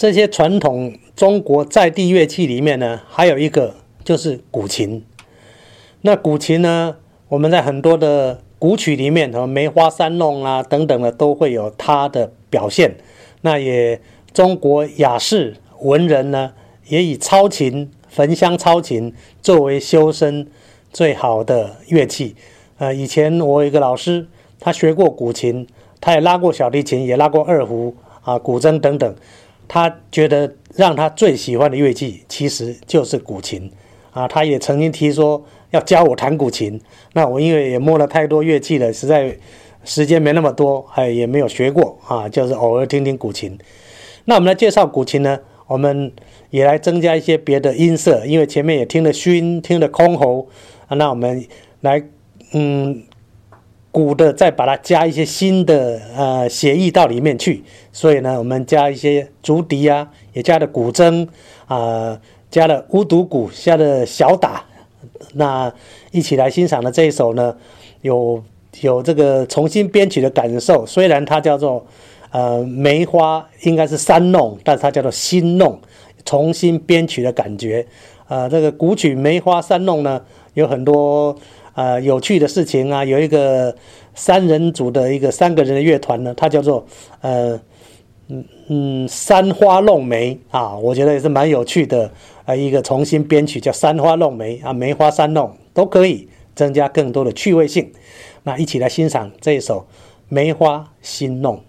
这些传统中国在地乐器里面呢，还有一个就是古琴。那古琴呢，我们在很多的古曲里面，什么梅花三弄啊等等的，都会有它的表现。那也中国雅士文人呢，也以操琴、焚香操琴作为修身最好的乐器。呃，以前我有一个老师，他学过古琴，他也拉过小提琴，也拉过二胡啊、古筝等等。他觉得让他最喜欢的乐器其实就是古琴啊。他也曾经提说要教我弹古琴。那我因为也摸了太多乐器了，实在时间没那么多，哎，也没有学过啊，就是偶尔听听古琴。那我们来介绍古琴呢，我们也来增加一些别的音色，因为前面也听了埙，听了箜篌啊，那我们来。嗯，鼓的再把它加一些新的呃协议到里面去，所以呢，我们加一些竹笛啊，也加了古筝啊，加了乌独鼓，加了小打，那一起来欣赏的这一首呢，有有这个重新编曲的感受。虽然它叫做呃梅花，应该是三弄，但是它叫做新弄，重新编曲的感觉。呃，这个古曲梅花三弄呢，有很多。呃，有趣的事情啊，有一个三人组的一个三个人的乐团呢，它叫做呃嗯嗯三花弄梅啊，我觉得也是蛮有趣的啊，一个重新编曲叫三花弄梅啊，梅花三弄都可以增加更多的趣味性。那一起来欣赏这一首梅花新弄。